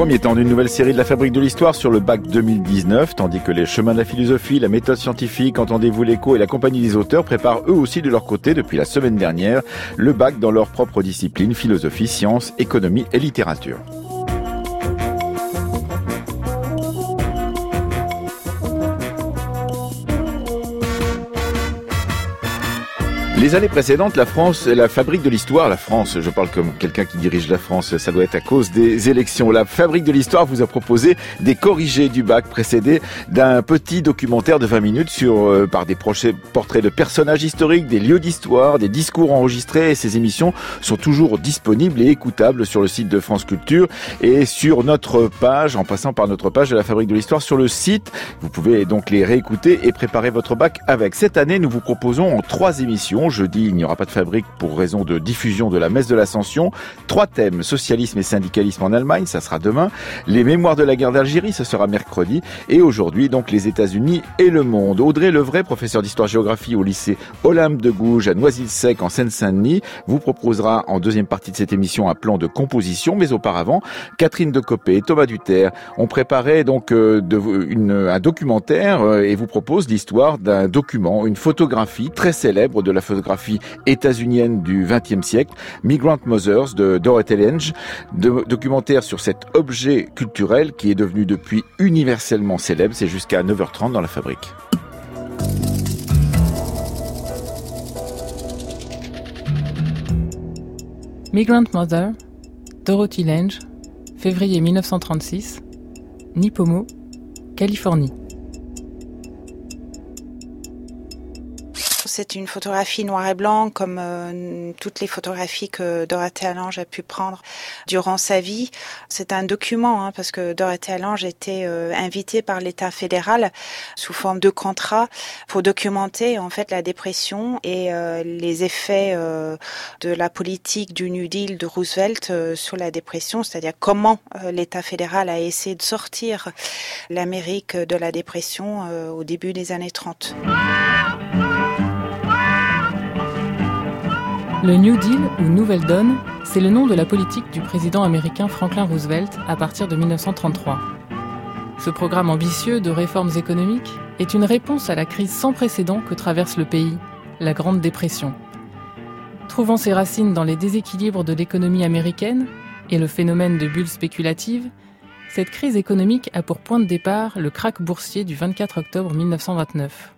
Premier temps d'une nouvelle série de la Fabrique de l'Histoire sur le bac 2019, tandis que les chemins de la philosophie, la méthode scientifique, entendez-vous l'écho et la compagnie des auteurs préparent eux aussi de leur côté depuis la semaine dernière le bac dans leur propre discipline, philosophie, sciences, économie et littérature. Les années précédentes, la France, la fabrique de l'histoire, la France, je parle comme quelqu'un qui dirige la France, ça doit être à cause des élections. La fabrique de l'histoire vous a proposé des corrigés du bac précédés d'un petit documentaire de 20 minutes sur, euh, par des portraits de personnages historiques, des lieux d'histoire, des discours enregistrés et ces émissions sont toujours disponibles et écoutables sur le site de France Culture et sur notre page, en passant par notre page de la fabrique de l'histoire sur le site. Vous pouvez donc les réécouter et préparer votre bac avec. Cette année, nous vous proposons en trois émissions Jeudi, il n'y aura pas de fabrique pour raison de diffusion de la messe de l'Ascension. Trois thèmes, socialisme et syndicalisme en Allemagne, ça sera demain. Les mémoires de la guerre d'Algérie, ce sera mercredi. Et aujourd'hui, donc, les États-Unis et le monde. Audrey Levray, professeur d'histoire-géographie au lycée Olympe de Gouges à Noisy-le-Sec en Seine-Saint-Denis, vous proposera en deuxième partie de cette émission un plan de composition. Mais auparavant, Catherine Decopé et Thomas Duterre ont préparé donc euh, de, une, un documentaire euh, et vous proposent l'histoire d'un document, une photographie très célèbre de la photographie états-unienne du XXe siècle, Migrant Mothers de Dorothy Lange, documentaire sur cet objet culturel qui est devenu depuis universellement célèbre. C'est jusqu'à 9h30 dans la fabrique. Migrant Mother, Dorothy Lange, février 1936, Nipomo, Californie. C'est une photographie noir et blanc comme euh, toutes les photographies que Dorothée Allange a pu prendre durant sa vie. C'est un document hein, parce que Dorothée Allange était euh, invitée par l'État fédéral sous forme de contrat pour documenter en fait la dépression et euh, les effets de la politique du New Deal de Roosevelt sur la dépression, c'est-à-dire comment l'État fédéral a essayé de sortir l'Amérique de la dépression au début des années 30. Le New Deal ou Nouvelle Donne, c'est le nom de la politique du président américain Franklin Roosevelt à partir de 1933. Ce programme ambitieux de réformes économiques est une réponse à la crise sans précédent que traverse le pays, la Grande Dépression. Trouvant ses racines dans les déséquilibres de l'économie américaine et le phénomène de bulles spéculatives, cette crise économique a pour point de départ le krach boursier du 24 octobre 1929.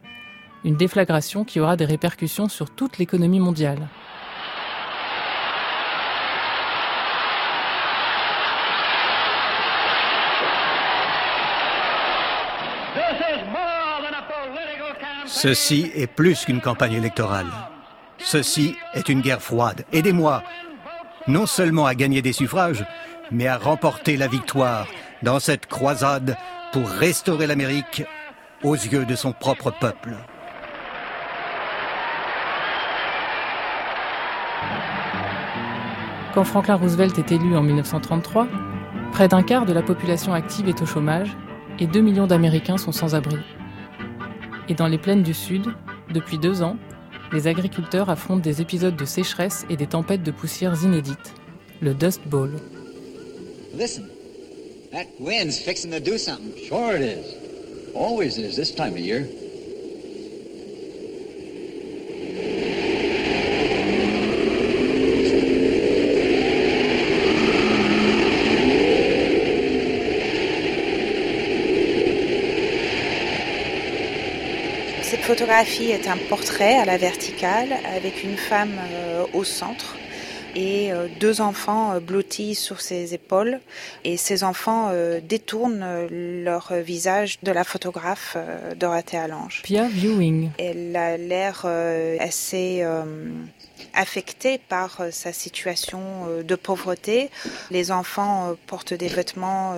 Une déflagration qui aura des répercussions sur toute l'économie mondiale. Ceci est plus qu'une campagne électorale. Ceci est une guerre froide. Aidez-moi, non seulement à gagner des suffrages, mais à remporter la victoire dans cette croisade pour restaurer l'Amérique aux yeux de son propre peuple. Quand Franklin Roosevelt est élu en 1933, près d'un quart de la population active est au chômage et 2 millions d'Américains sont sans abri. Et dans les plaines du Sud, depuis deux ans, les agriculteurs affrontent des épisodes de sécheresse et des tempêtes de poussières inédites, le Dust Bowl. Listen, that wind's fixing to do something. Sure it is. Always is this time of year. Photographie est un portrait à la verticale avec une femme euh, au centre et euh, deux enfants euh, blottis sur ses épaules. Et ces enfants détournent leur visage de la photographe Dorothée Allange. Pia Viewing. Elle a l'air assez affectée par sa situation de pauvreté. Les enfants portent des vêtements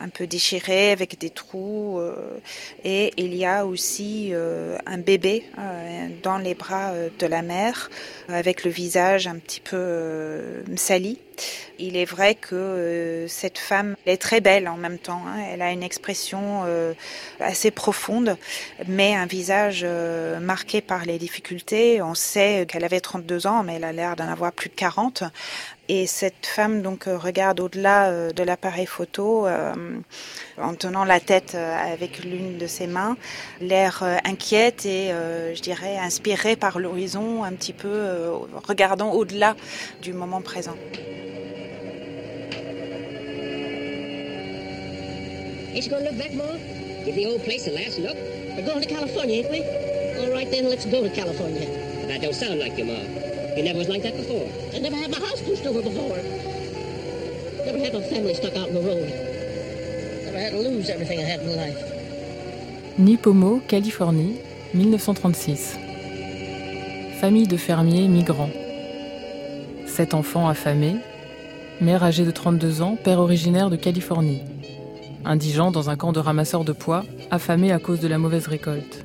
un peu déchiré avec des trous euh, et il y a aussi euh, un bébé euh, dans les bras de la mère avec le visage un petit peu sali Il est vrai que euh, cette femme est très belle en même temps. Hein. Elle a une expression euh, assez profonde, mais un visage euh, marqué par les difficultés. On sait qu'elle avait 32 ans, mais elle a l'air d'en avoir plus de 40. Et cette femme donc regarde au-delà de l'appareil photo en tenant la tête avec l'une de ses mains, l'air inquiète et je dirais inspirée par l'horizon, un petit peu regardant au-delà du moment présent. Ain't you gonna look back, Ma? Give the old place a last look? We're going to California, ain't we? All right, then, let's go to California. That don't sound like you, Ma. You never was like that before. I never had my house pushed over before. Never had my family stuck out in the road. Never had to lose everything I had in life. Nipomo, Californie, 1936. Famille de fermiers migrants. Sept enfants affamés. Mère âgée de 32 ans, père originaire de Californie indigents dans un camp de ramasseurs de pois, affamés à cause de la mauvaise récolte.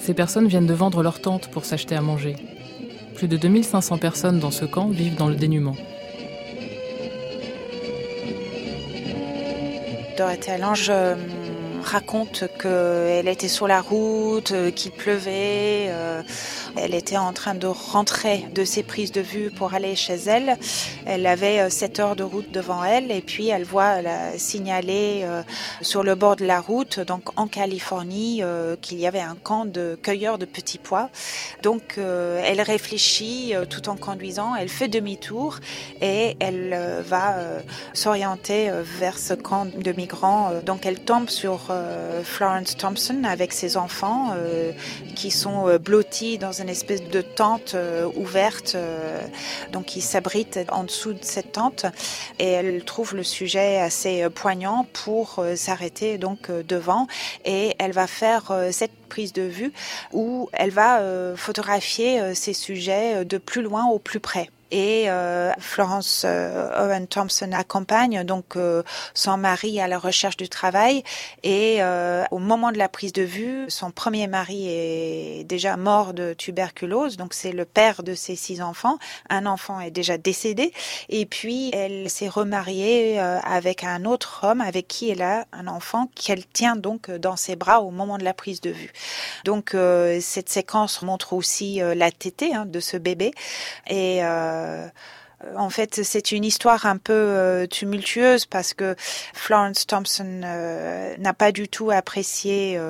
Ces personnes viennent de vendre leur tente pour s'acheter à manger. Plus de 2500 personnes dans ce camp vivent dans le dénuement. Dorothée euh, raconte qu'elle était sur la route, euh, qu'il pleuvait. Euh, elle était en train de rentrer de ses prises de vue pour aller chez elle. Elle avait 7 euh, heures de route devant elle et puis elle voit la signaler sur le bord de la route, donc en Californie, qu'il y avait un camp de cueilleurs de petits pois. Donc elle réfléchit tout en conduisant, elle fait demi-tour et elle va s'orienter vers ce camp de migrants. Donc elle tombe sur Florence Thompson avec ses enfants qui sont blottis dans un une espèce de tente euh, ouverte. Euh, donc il s'abrite en dessous de cette tente et elle trouve le sujet assez euh, poignant pour s'arrêter donc devant et elle va faire cette prise de vue où elle va photographier ces sujets de plus loin au plus près et euh, Florence euh, Owen Thompson accompagne donc euh, son mari à la recherche du travail et au moment de la prise de vue, son premier mari est déjà mort de tuberculose, donc c'est le père de ses six enfants. Un enfant est déjà décédé et puis elle s'est remariée avec un autre homme avec qui elle a un enfant qu'elle tient donc dans ses bras au moment de la prise de vue. Donc cette séquence montre aussi la tétée hein, de ce bébé et euh, en fait, c'est une histoire un peu euh, tumultueuse parce que Florence Thompson euh, n'a pas du tout apprécié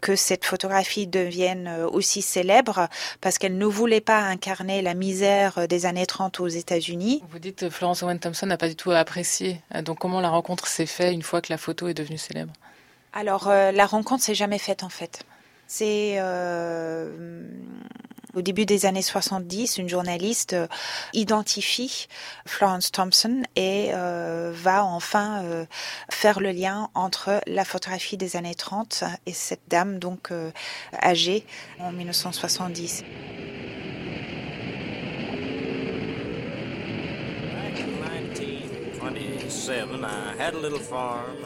que cette photographie devienne aussi célèbre parce qu'elle ne voulait pas incarner la misère des années 30 aux États-Unis. Vous dites Florence Owen Thompson n'a pas du tout apprécié. Donc comment la rencontre s'est faite une fois que la photo est devenue célèbre? Alors la rencontre s'est jamais faite en fait. C'est au début des années 70, une journaliste euh, identifie Florence Thompson et euh, va enfin euh, faire le lien entre la photographie des années 30 et cette dame donc âgée en 1970. I had a little farm.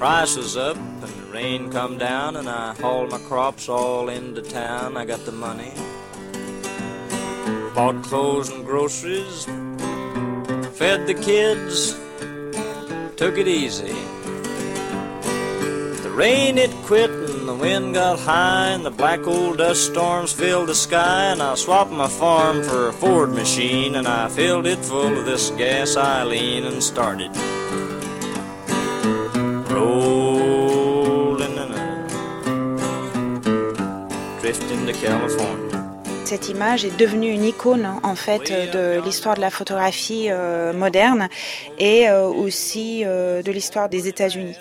Price was up and the rain come down and I haul my crops all into town. I got the money. Bought clothes and groceries. Fed the kids. Took it easy. The rain it quit and the wind got high and the black old dust storms filled the sky and I swapped my farm for a Ford machine and I filled it full of this gas I lean and started. Cette image est devenue une icône en fait de l'histoire de la photographie euh, moderne et euh, aussi euh, de l'histoire des États-Unis.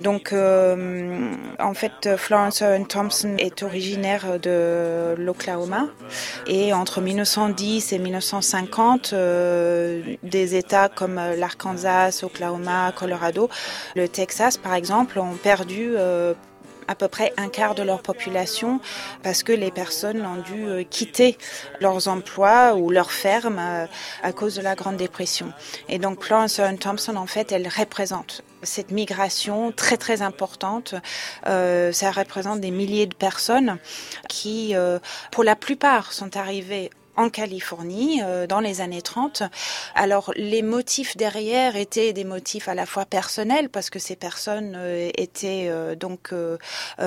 Donc en fait Florence Owen Thompson est originaire de l'Oklahoma et entre 1910 et 1950 des États comme l'Arkansas, Oklahoma, Colorado, le Texas par exemple ont perdu à peu près un quart de leur population parce que les personnes ont dû euh, quitter leurs emplois ou leurs fermes euh, à cause de la Grande Dépression. Et donc Florence Thompson, en fait, elle représente cette migration très très importante. Euh, ça représente des milliers de personnes qui, pour la plupart, sont arrivées en Californie euh, dans les années 30. Alors les motifs derrière étaient des motifs à la fois personnels parce que ces personnes euh, étaient euh, donc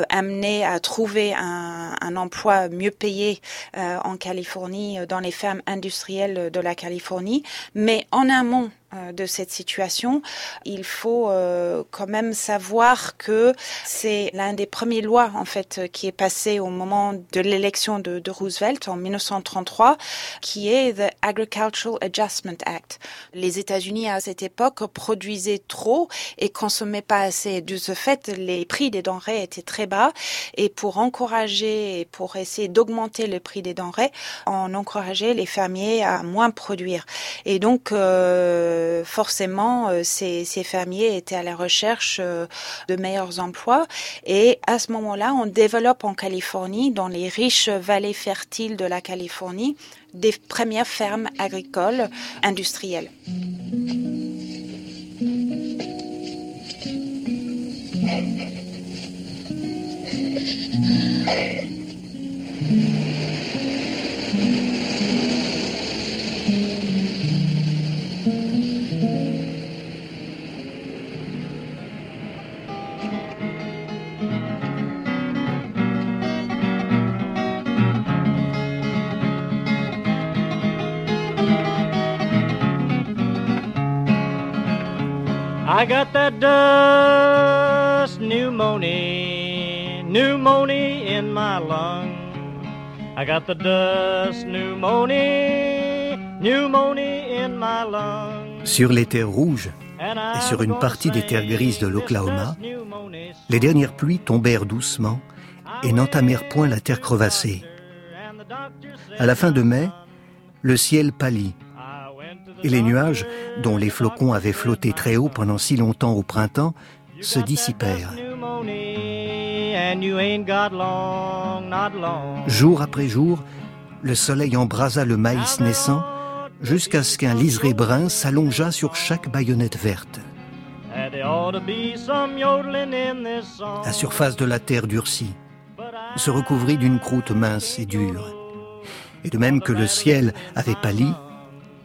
amenées à trouver un, un emploi mieux payé en Californie dans les fermes industrielles de la Californie, mais en amont euh, de cette situation, il faut euh, quand même savoir que c'est l'un des premiers lois en fait qui est passé au moment de l'élection de, Roosevelt en 1933, qui est the Agricultural Adjustment Act. Les États-Unis à cette époque produisaient trop et consommaient pas assez. De ce fait, les prix des denrées étaient très bas et pour encourager et pour essayer d'augmenter le prix des denrées, on encourageait les fermiers à moins produire. Et donc euh, euh, forcément, euh, ces, fermiers étaient à la recherche euh, de meilleurs emplois. Et à ce moment-là, on développe en Californie, dans les riches vallées fertiles de la Californie, des premières fermes agricoles industrielles. I got that dust pneumonia, pneumonia in my lung. I got the dust pneumonia, pneumonia in my lung. Sur les terres rouges et sur une partie des terres grises de l'Oklahoma, les dernières pluies tombèrent doucement et n'entamèrent point la terre crevassée. À la fin de mai, le ciel pâlit et les nuages, dont les flocons avaient flotté très haut pendant si longtemps au printemps, se dissipèrent. Jour après jour, le soleil embrasa le maïs naissant jusqu'à ce qu'un liseré brun s'allongeât sur chaque baïonnette verte. La surface de la terre durcie se recouvrit d'une croûte mince et dure. Et de même que le ciel avait pâli,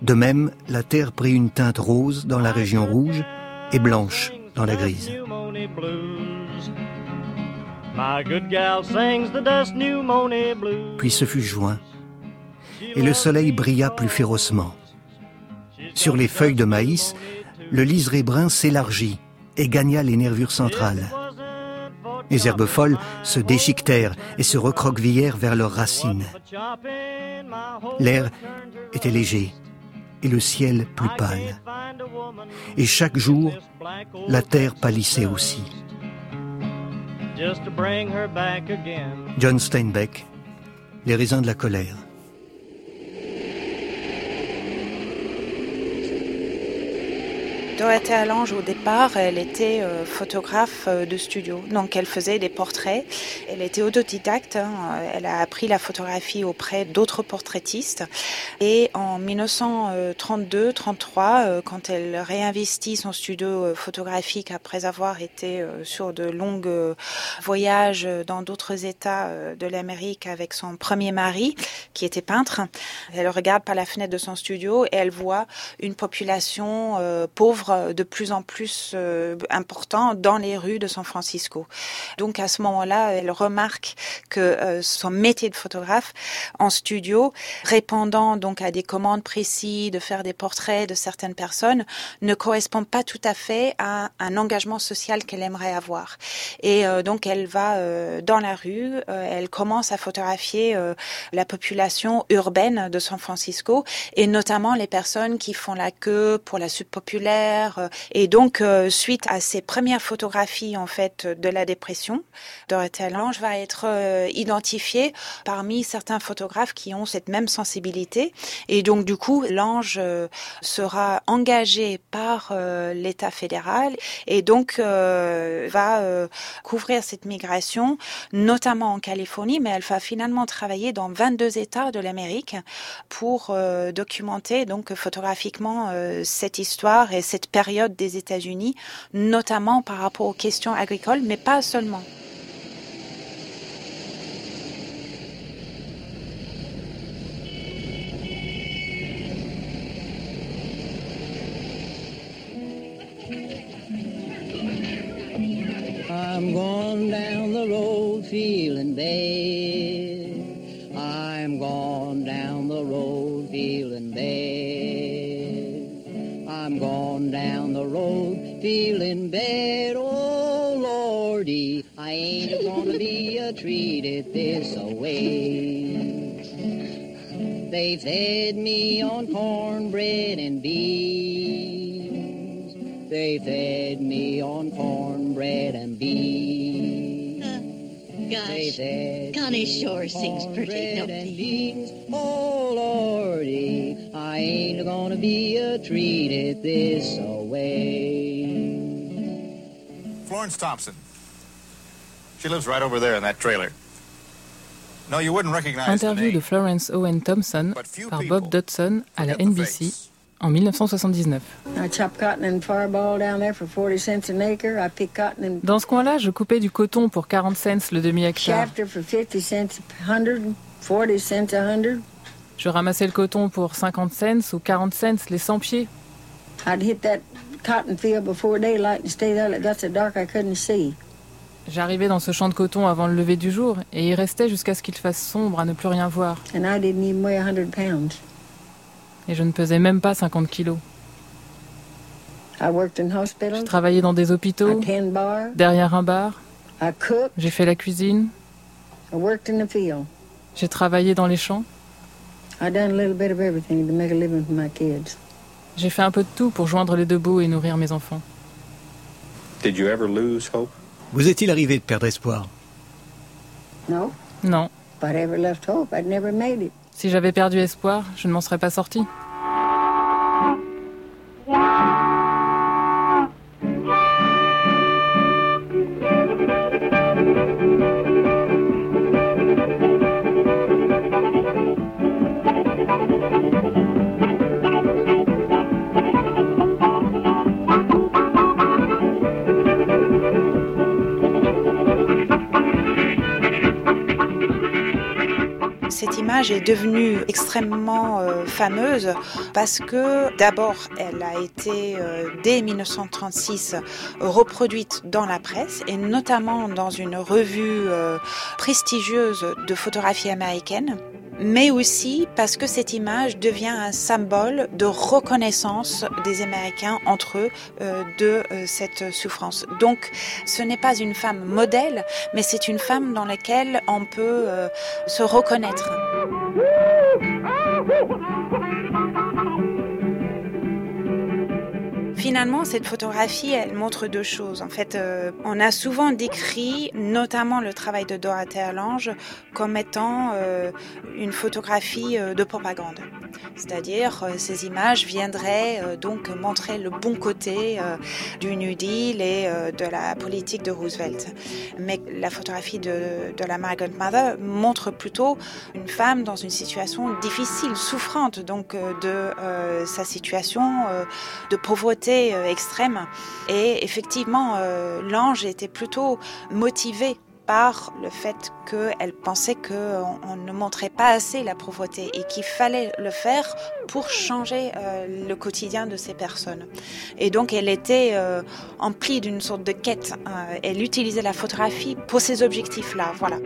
de même, la terre prit une teinte rose dans la région rouge et blanche dans la grise. Puis ce fut juin, et le soleil brilla plus férocement. Sur les feuilles de maïs, le liseré brun s'élargit et gagna les nervures centrales. Les herbes folles se déchiquetèrent et se recroquevillèrent vers leurs racines. L'air était léger et le ciel plus pâle. Et chaque jour, la terre pâlissait aussi. John Steinbeck, Les raisins de la colère. Dorothée Allange, au départ, elle était euh, photographe euh, de studio. Donc, elle faisait des portraits. Elle était autodidacte. Hein. Elle a appris la photographie auprès d'autres portraitistes. Et en 1932-33, euh, quand elle réinvestit son studio photographique après avoir été sur de longues voyages dans d'autres États de l'Amérique avec son premier mari, qui était peintre, elle regarde par la fenêtre de son studio et elle voit une population pauvre euh, de plus en plus euh, important dans les rues de San Francisco. Donc à ce moment-là, elle remarque que euh, son métier de photographe en studio, répondant donc à des commandes précises, de faire des portraits de certaines personnes, ne correspond pas tout à fait à un engagement social qu'elle aimerait avoir. Et donc elle va dans la rue, elle commence à photographier la population urbaine de San Francisco et notamment les personnes qui font la queue pour la subpopulaire euh, et donc, euh, suite à ces premières photographies en fait de la dépression, Dorothée Lange va être euh, identifiée parmi certains photographes qui ont cette même sensibilité. Et donc, du coup, Lange sera engagée par l'État fédéral et donc va couvrir cette migration, notamment en Californie, mais elle va finalement travailler dans 22 États de l'Amérique pour documenter donc photographiquement cette histoire et cette période des États-Unis, notamment par rapport aux questions agricoles, mais pas seulement. They fed me on cornbread and beans. They fed me on cornbread and beans. Uh, gosh, Connie sure sings pretty, don't beans. Oh, Lordy, I ain't gonna be a treated this way. Florence Thompson. She lives right over there in that trailer. Interview de Florence Owen Thompson par Bob Dodson à la NBC en 1979. Dans ce coin-là, je coupais du coton pour 40 cents le demi-hectare. Je ramassais le coton pour 50 cents ou 40 cents les 100 pieds. J'arrivais dans ce champ de coton avant le lever du jour et il restait jusqu'à ce qu'il fasse sombre à ne plus rien voir. Et je ne pesais même pas 50 kilos. J'ai travaillé dans des hôpitaux, derrière un bar. J'ai fait la cuisine. J'ai travaillé dans les champs. J'ai fait un peu de tout pour joindre les deux bouts et nourrir mes enfants. Did you ever lose hope? Vous est-il arrivé de perdre espoir? Non. Non. Si j'avais perdu espoir, je ne m'en serais pas sorti. Est devenue extrêmement euh, fameuse parce que d'abord, elle a été euh, dès 1936 reproduite dans la presse et notamment dans une revue euh, prestigieuse de photographie américaine mais aussi parce que cette image devient un symbole de reconnaissance des Américains entre eux euh, de euh, cette souffrance. Donc ce n'est pas une femme modèle, mais c'est une femme dans laquelle on peut euh, se reconnaître. Finalement, cette photographie, elle montre deux choses. En fait, euh, on a souvent décrit, notamment le travail de Dorothée Lange, comme étant euh, une photographie euh, de propagande. C'est-à-dire, ces images viendraient donc montrer le bon côté du New Deal et de la politique de Roosevelt. Mais la photographie de, la Margaret Mother montre plutôt une femme dans une situation difficile, souffrante donc de sa situation de pauvreté euh, extrême. Et effectivement, euh, l'ange était plutôt motivé par le fait qu'elle pensait qu'on ne montrait pas assez la pauvreté et qu'il fallait le faire pour changer euh, le quotidien de ces personnes. Et donc elle était emplie d'une sorte de quête. elle utilisait la photographie pour ces objectifs-là. Voilà.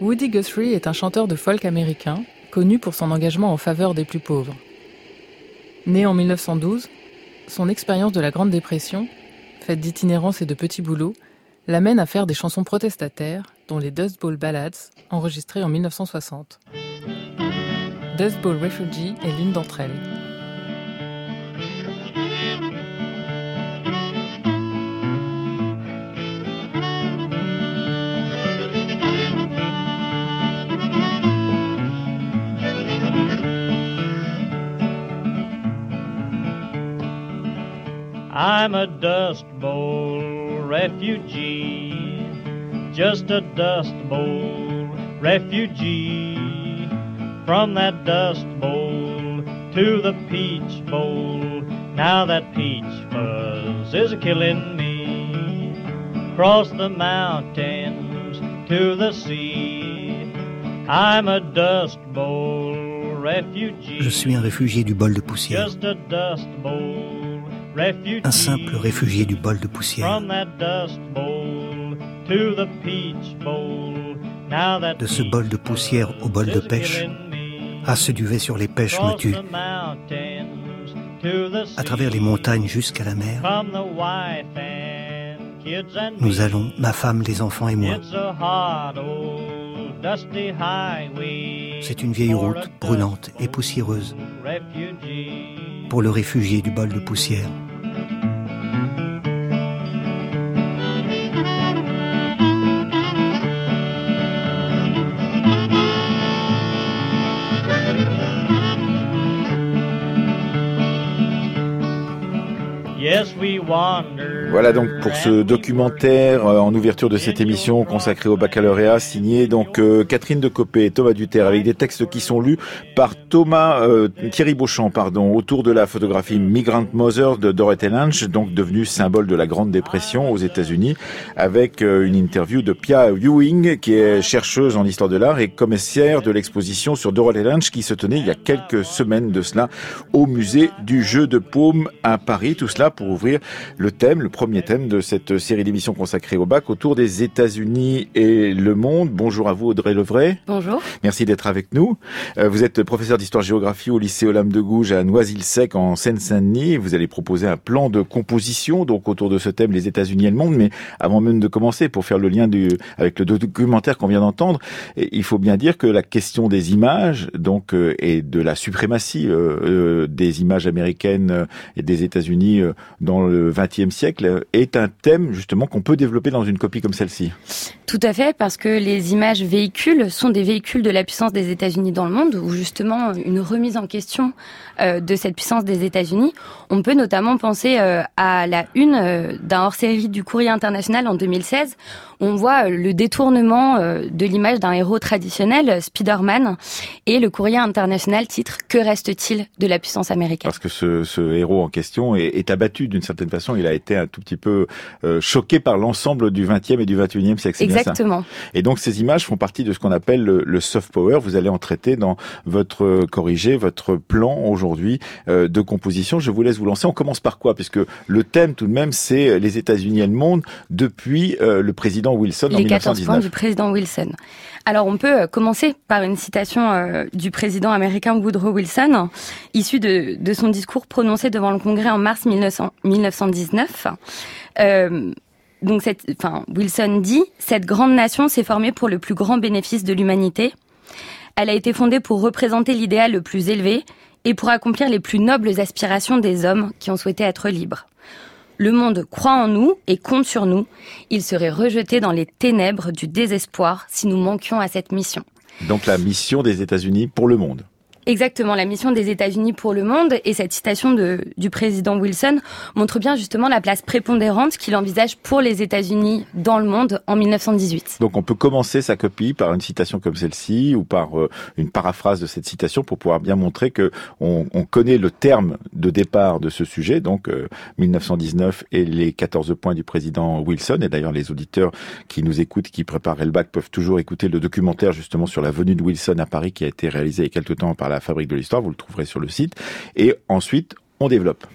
Woody Guthrie est un chanteur de folk américain, connu pour son engagement en faveur des plus pauvres. Né en 1912, son expérience de la Grande Dépression, faite d'itinérance et de petits boulots, l'amène à faire des chansons protestataires, dont les Dust Bowl Ballads, enregistrées en 1960. Dust Bowl Refugee est l'une d'entre elles. I'm a Dust Bowl refugee, just a Dust Bowl refugee. From that Dust Bowl to the Peach Bowl, Now that peach fuzz is killing me. Cross the mountains to the sea. I'm a dust bowl refugee. Je suis un réfugié du bol de poussière. Just a dust bowl. Un simple réfugié du bol de poussière. De ce bol de poussière au bol de pêche, à ce duvet sur les pêches me tue. À travers les montagnes jusqu'à la mer, nous allons, ma femme, les enfants et moi. C'est une vieille route brûlante et poussiéreuse pour le réfugié du bol de poussière. Yes, we. Voilà donc pour ce documentaire euh, en ouverture de cette émission consacrée au baccalauréat, signé donc euh, Catherine de Copé et Thomas Duterre, avec des textes qui sont lus par Thomas euh, Thierry Beauchamp, pardon, autour de la photographie Migrant Mother de Dorothy Lange, donc devenue symbole de la Grande Dépression aux États-Unis, avec une interview de Pia Ewing, qui est chercheuse en histoire de l'art et commissaire de l'exposition sur Dorothy Lange qui se tenait il y a quelques semaines de cela au musée du jeu de paume à Paris. Tout cela pour ouvrir le thème, premier thème de cette série d'émissions consacrée au bac autour des États-Unis et le monde. Bonjour à vous Audrey Levray. Bonjour. Merci d'être avec nous. Euh, vous êtes professeur d'histoire-géographie au lycée Olympe de Gouges à Noisy-le-Sec en Seine-Saint-Denis. Vous allez proposer un plan de composition donc autour de ce thème les États-Unis et le monde. Mais avant même de commencer, pour faire le lien du, avec le documentaire qu'on vient d'entendre, il faut bien dire que la question des images donc euh, et de la suprématie euh, des images américaines et des États-Unis dans le XXe siècle est un thème justement qu'on peut développer dans une copie comme celle-ci. Tout à fait, parce que les images véhicules sont des véhicules de la puissance des États-Unis dans le monde, ou justement une remise en question euh, de cette puissance des États-Unis. On peut notamment penser euh, à la une euh, d'un hors-série du Courrier international en 2016. On voit le détournement de l'image d'un héros traditionnel, Spider-Man, et le Courrier international titre Que reste-t-il de la puissance américaine? Parce que ce, ce, héros en question est, est abattu d'une certaine façon. Il a été un tout petit peu choqué par l'ensemble du 20e et du 21e siècle. Exactement. Et donc ces images font partie de ce qu'on appelle le, le, soft power. Vous allez en traiter dans votre corrigé, votre plan aujourd'hui euh, de composition. Je vous laisse vous lancer. On commence par quoi? Puisque le thème tout de même c'est les États-Unis et le monde depuis euh, le président Wilson les en 1919. 14 points du président Wilson. Alors on peut commencer par une citation euh, du président américain Woodrow Wilson, issue de, de, son discours prononcé devant le Congrès en mars 1900, 1919. Euh, donc, cette, enfin, Wilson dit cette grande nation s'est formée pour le plus grand bénéfice de l'humanité. Elle a été fondée pour représenter l'idéal le plus élevé et pour accomplir les plus nobles aspirations des hommes qui ont souhaité être libres. Le monde croit en nous et compte sur nous. Il serait rejeté dans les ténèbres du désespoir si nous manquions à cette mission. Donc la mission des États-Unis pour le monde. Exactement, la mission des États-Unis pour le monde et cette citation de, du président Wilson montre bien justement la place prépondérante qu'il envisage pour les États-Unis dans le monde en 1918. Donc on peut commencer sa copie par une citation comme celle-ci ou par euh, une paraphrase de cette citation pour pouvoir bien montrer que on, on connaît le terme de départ de ce sujet, donc euh, 1919 et les 14 points du président Wilson. Et d'ailleurs les auditeurs qui nous écoutent, qui préparaient le bac, peuvent toujours écouter le documentaire justement sur la venue de Wilson à Paris qui a été réalisé il y a quelques temps par la Fabrique de l'Histoire, vous le trouverez sur le site. Et ensuite, on développe.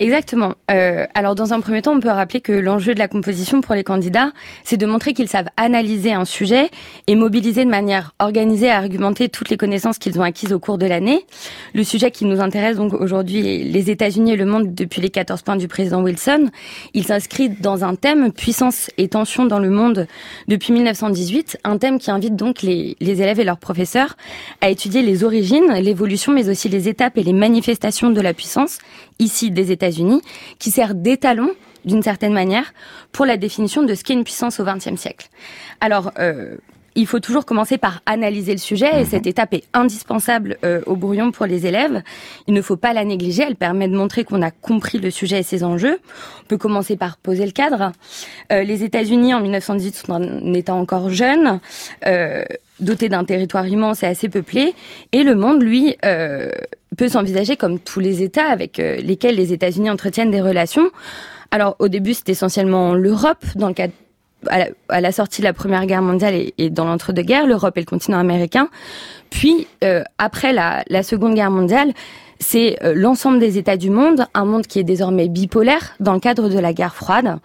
Exactement. Euh, alors dans un premier temps, on peut rappeler que l'enjeu de la composition pour les candidats, c'est de montrer qu'ils savent analyser un sujet et mobiliser de manière organisée et argumentée toutes les connaissances qu'ils ont acquises au cours de l'année. Le sujet qui nous intéresse donc aujourd'hui les États-Unis et le monde depuis les 14 points du président Wilson. Il s'inscrit dans un thème puissance et tension dans le monde depuis 1918, un thème qui invite donc les, les élèves et leurs professeurs à étudier les origines, l'évolution, mais aussi les étapes et les manifestations de la puissance ici des États-Unis, qui sert d'étalon d'une certaine manière pour la définition de ce qu'est une puissance au XXe siècle. Alors, euh, il faut toujours commencer par analyser le sujet et cette étape est indispensable euh, au brouillon pour les élèves. Il ne faut pas la négliger, elle permet de montrer qu'on a compris le sujet et ses enjeux. On peut commencer par poser le cadre. Euh, les États-Unis en 1918 sont un État encore jeune, euh, doté d'un territoire immense et assez peuplé, et le monde, lui, peut s'envisager comme tous les États avec euh, lesquels les États-Unis entretiennent des relations. Alors au début, c'est essentiellement l'Europe dans le cadre à la, sortie de la Première Guerre mondiale et, dans l'entre-deux-guerres, l'Europe et le continent américain. Puis, euh, après la, la, Seconde Guerre mondiale, c'est euh, l'ensemble des États du monde, un monde qui est désormais bipolaire dans le cadre de la guerre froide,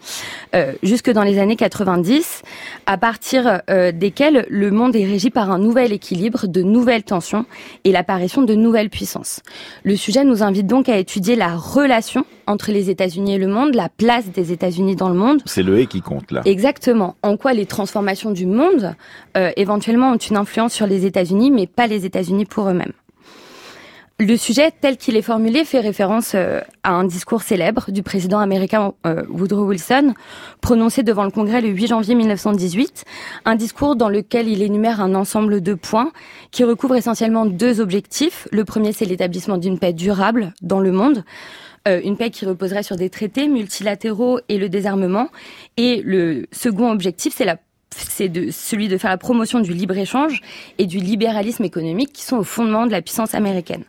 euh, jusque dans les années 90, à partir euh, desquels le monde est régi par un nouvel équilibre, de nouvelles tensions et l'apparition de nouvelles puissances. Le sujet nous invite donc à étudier la relation entre les États-Unis et le monde, la place des États-Unis dans le monde. C'est le et qui compte là. Exactement. En quoi les transformations du monde éventuellement ont une influence sur les États-Unis, mais pas les États-Unis pour eux-mêmes. Le sujet tel qu'il est formulé fait référence euh, à un discours célèbre du président américain euh, Woodrow Wilson, prononcé devant le Congrès le 8 janvier 1918, un discours dans lequel il énumère un ensemble de points qui recouvrent essentiellement deux objectifs. Le premier, c'est l'établissement d'une paix durable dans le monde, euh, une paix qui reposerait sur des traités multilatéraux et le désarmement. Et le second objectif, c'est la c'est de, celui de faire la promotion du libre-échange et du libéralisme économique qui sont au fondement de la puissance américaine.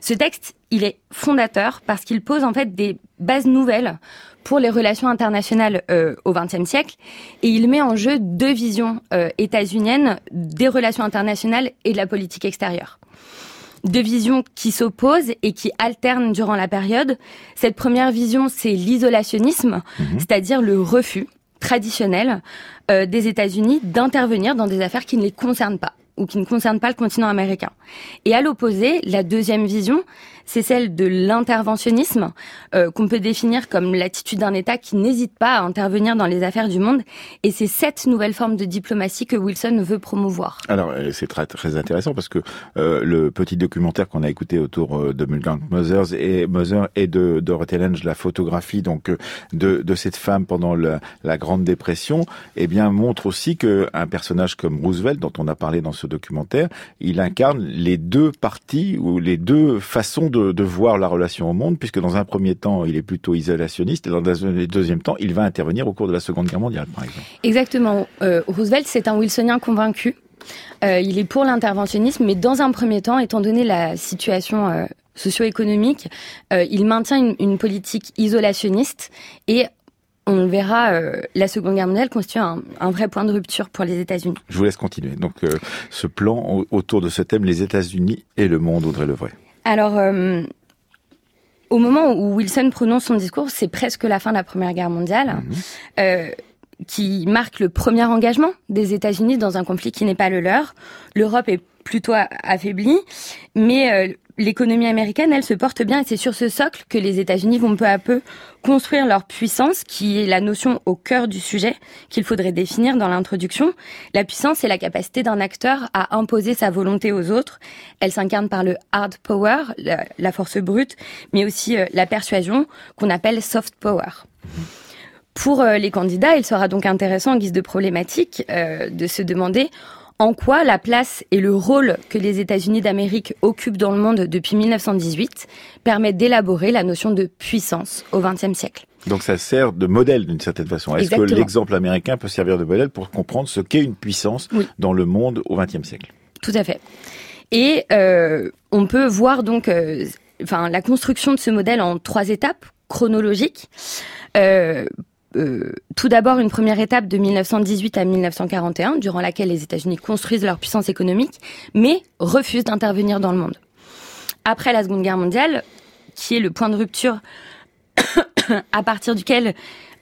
Ce texte, il est fondateur parce qu'il pose en fait des bases nouvelles pour les relations internationales euh, au XXe siècle et il met en jeu deux visions euh, états-uniennes des relations internationales et de la politique extérieure. Deux visions qui s'opposent et qui alternent durant la période. Cette première vision, c'est l'isolationnisme, mhm. c'est-à-dire le refus traditionnel euh, des États-Unis d'intervenir dans des affaires qui ne les concernent pas ou qui ne concernent pas le continent américain. Et à l'opposé, la deuxième vision, c'est celle de l'interventionnisme, euh, qu'on peut définir comme l'attitude d'un État qui n'hésite pas à intervenir dans les affaires du monde. Et c'est cette nouvelle forme de diplomatie que Wilson veut promouvoir. Alors, euh, c'est très, très intéressant parce que euh, le petit documentaire qu'on a écouté autour de Mulgang Mothers et, Mother et de Dorothy Lange, la photographie donc de, de cette femme pendant la, la Grande Dépression, eh bien montre aussi que un personnage comme Roosevelt, dont on a parlé dans ce documentaire, il incarne les deux parties ou les deux façons de voir la relation au monde, puisque dans un premier temps, il est plutôt isolationniste, et dans un deuxième temps, il va intervenir au cours de la Seconde Guerre mondiale, par exemple. Exactement. Euh, Roosevelt, c'est un Wilsonien convaincu. Euh, il est pour l'interventionnisme, mais dans un premier temps, étant donné la situation euh, socio-économique, il maintient une, une, politique isolationniste et on le verra, euh, la Seconde Guerre mondiale constitue un, vrai point de rupture pour les États-Unis. Je vous laisse continuer. Donc, ce plan autour de ce thème, les États-Unis et le monde, Audrey Levray. Alors, euh, au moment où Wilson prononce son discours, c'est presque la fin de la Première Guerre mondiale, mhm. euh, qui marque le premier engagement des États-Unis dans un conflit qui n'est pas le leur. L'Europe est plutôt affaiblie, mais euh, l'économie américaine, elle se porte bien et c'est sur ce socle que les États-Unis vont peu à peu construire leur puissance, qui est la notion au cœur du sujet qu'il faudrait définir dans l'introduction. La puissance, c'est la capacité d'un acteur à imposer sa volonté aux autres. Elle s'incarne par le hard power, la, force brute, mais aussi euh, la persuasion qu'on appelle soft power. Pour euh, les candidats, il sera donc intéressant en guise de problématique euh, de se demander en quoi la place et le rôle que les États-Unis d'Amérique occupent dans le monde depuis 1918 permettent d'élaborer la notion de puissance au XXe siècle. Donc ça sert de modèle d'une certaine façon. Est-ce que l'exemple américain peut servir de modèle pour comprendre ce qu'est une puissance dans le monde au XXe siècle? Tout à fait. Et euh, on peut voir donc, euh, enfin, la construction de ce modèle en trois étapes chronologiques. Euh, euh, tout d'abord une première étape de 1918 à 1941, durant laquelle les États-Unis construisent leur puissance économique, mais refusent d'intervenir dans le monde. Après la Seconde Guerre mondiale, qui est le point de rupture à partir duquel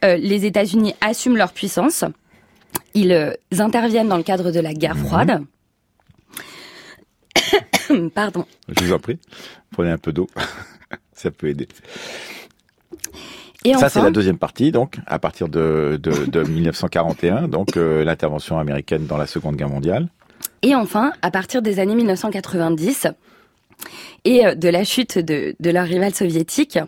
euh, les États-Unis assument leur puissance, ils euh, interviennent dans le cadre de la guerre mhm. froide. Pardon. Je vous en prie, prenez un peu d'eau, ça peut aider ça, c'est la deuxième partie, donc, à partir de, de, de 1941, donc euh, l'intervention américaine dans la Seconde Guerre mondiale. Et enfin, à partir des années 1990 et euh, de la chute de, de leur rival soviétique,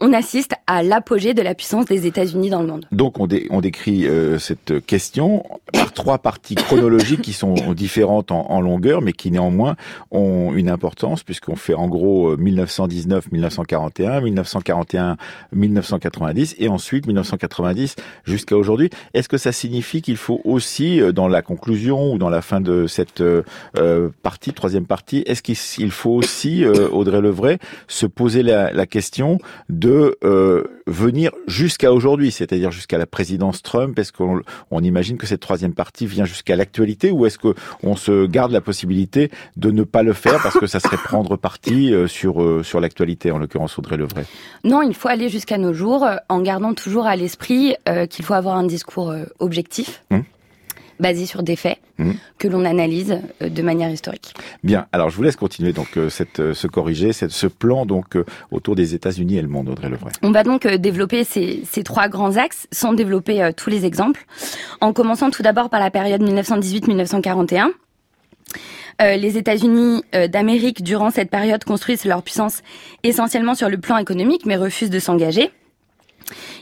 on assiste à l'apogée de la puissance des États-Unis dans le monde. Donc on, décrit euh, cette question par trois parties chronologiques qui sont différentes en, longueur, mais qui néanmoins ont une importance puisqu'on fait en gros 1919-1941, 1941-1990 et ensuite 1990 jusqu'à aujourd'hui. Est-ce que ça signifie qu'il faut aussi, euh, dans la conclusion ou dans la fin de cette euh, partie, troisième partie, est-ce qu'il faut aussi, Audrey Levray, se poser la, la question de euh, venir jusqu'à aujourd'hui, c'est-à-dire jusqu'à la présidence Trump. Est-ce qu'on on imagine que cette troisième partie vient jusqu'à l'actualité ou est-ce qu'on se garde la possibilité de ne pas le faire parce que ça serait prendre parti euh, sur, euh, sur l'actualité, en l'occurrence Audrey Levray Non, il faut aller jusqu'à nos jours en gardant toujours à l'esprit qu'il faut avoir un discours objectif. Hum basé sur des faits mmh. que l'on analyse euh, de manière historique. Bien, alors je vous laisse continuer donc euh, cette, euh, ce corriger, cette, ce plan donc autour des États-Unis et le monde, Audrey Levray. On va donc développer ces, ces trois grands axes sans développer tous les exemples, en commençant tout d'abord par la période 1918-1941. Euh, les États-Unis d'Amérique, durant cette période, construisent leur puissance essentiellement sur le plan économique, mais refusent de s'engager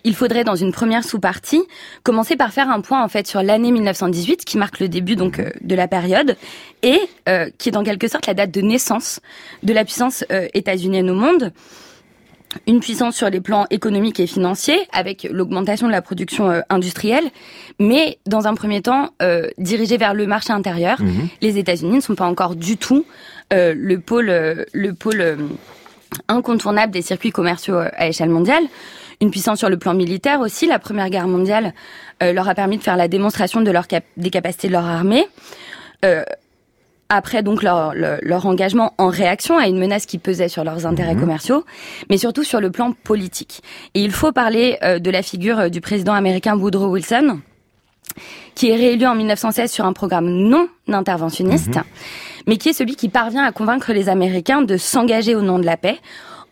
il faudrait dans une première sous-partie commencer par faire un point en fait sur l'année 1918 qui marque le début donc euh, de la période et euh, qui est en quelque sorte la date de naissance de la puissance euh, états-unienne au monde. Une puissance sur les plans économiques et financiers, avec l'augmentation de la production industrielle, mais dans un premier temps dirigée vers le marché intérieur. Mhm. Les États-Unis ne sont pas encore du tout le pôle, le pôle incontournable des circuits commerciaux à échelle mondiale une puissance sur le plan militaire aussi. La Première Guerre mondiale euh, leur a permis de faire la démonstration de leur des capacités de leur armée. Euh, après donc leur, leur, engagement en réaction à une menace qui pesait sur leurs intérêts mhm. commerciaux, mais surtout sur le plan politique. Et il faut parler euh, de la figure du président américain Woodrow Wilson, qui est réélu en 1916 sur un programme non interventionniste, mhm. mais qui est celui qui parvient à convaincre les Américains de s'engager au nom de la paix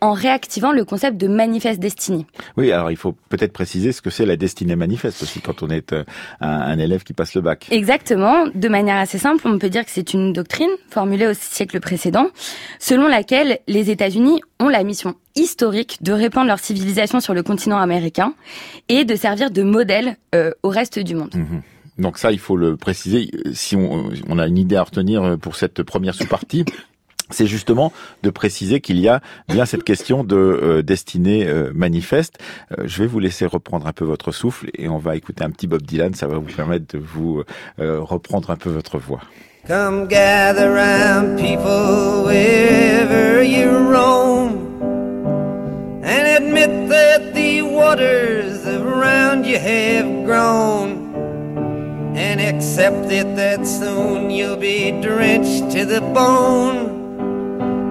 en réactivant le concept de manifeste destinée. Oui, alors il faut peut-être préciser ce que c'est la destinée manifeste aussi quand on est euh, un, élève qui passe le bac. Exactement. De manière assez simple, on peut dire que c'est une doctrine formulée au siècle précédent, selon laquelle les États-Unis ont la mission historique de répandre leur civilisation sur le continent américain et de servir de modèle euh, au reste du monde. Mhm. Donc ça, il faut le préciser. Si on, on, a une idée à retenir pour cette première sous-partie, c'est justement de préciser qu'il y a bien cette question de euh, destinée euh, manifeste. Euh, je vais vous laisser reprendre un peu votre souffle et on va écouter un petit Bob Dylan, ça va vous permettre de vous reprendre un peu votre voix. Come gather round people wherever you roam and admit that the waters around you have grown and accept it that soon you'll be drenched to the bone.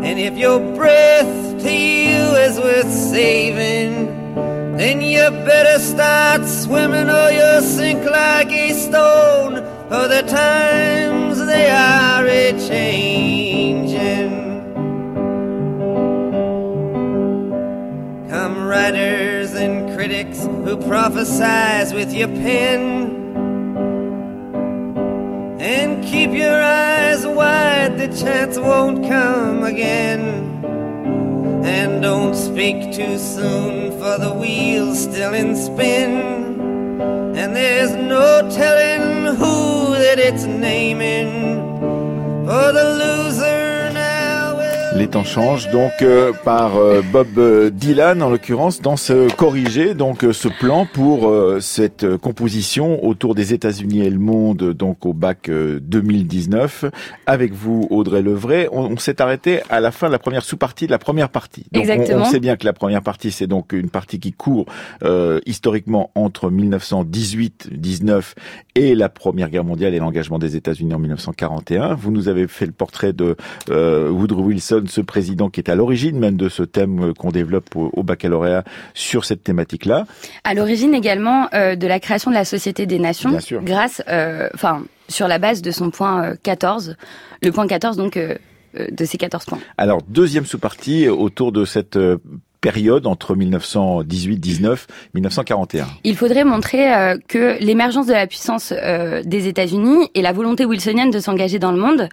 And if your breath to you is worth saving, then you better start swimming or you'll sink like a stone. For the times they are a changing. Come writers and critics who prophesize with your pen and keep your eyes wide, the chance won't come again. And don't speak too soon, for the wheel's still in spin. And there's no telling who that it's naming. For the loser Les temps changent donc euh, par euh, Bob euh, Dylan en l'occurrence dans ce corrigé donc ce plan pour cette composition autour des États-Unis et le monde donc au bac 2019 avec vous Audrey Levray on, s'est arrêté à la fin de la première sous-partie de la première partie. Donc on, on, sait bien que la première partie c'est donc une partie qui court historiquement entre 1918 19 et la première guerre mondiale et l'engagement des États-Unis en 1941 vous nous avez fait le portrait de Woodrow Wilson ce président qui est à l'origine même de ce thème euh, qu'on développe au, baccalauréat sur cette thématique-là. À l'origine également euh, de la création de la Société des Nations, grâce, euh, enfin, sur la base de son point 14, le point 14 donc de ces 14 points. Alors deuxième sous-partie autour de cette période entre 1918, 19, 1941. Il faudrait montrer euh, que l'émergence de la puissance euh, des États-Unis et la volonté wilsonienne de s'engager dans le monde,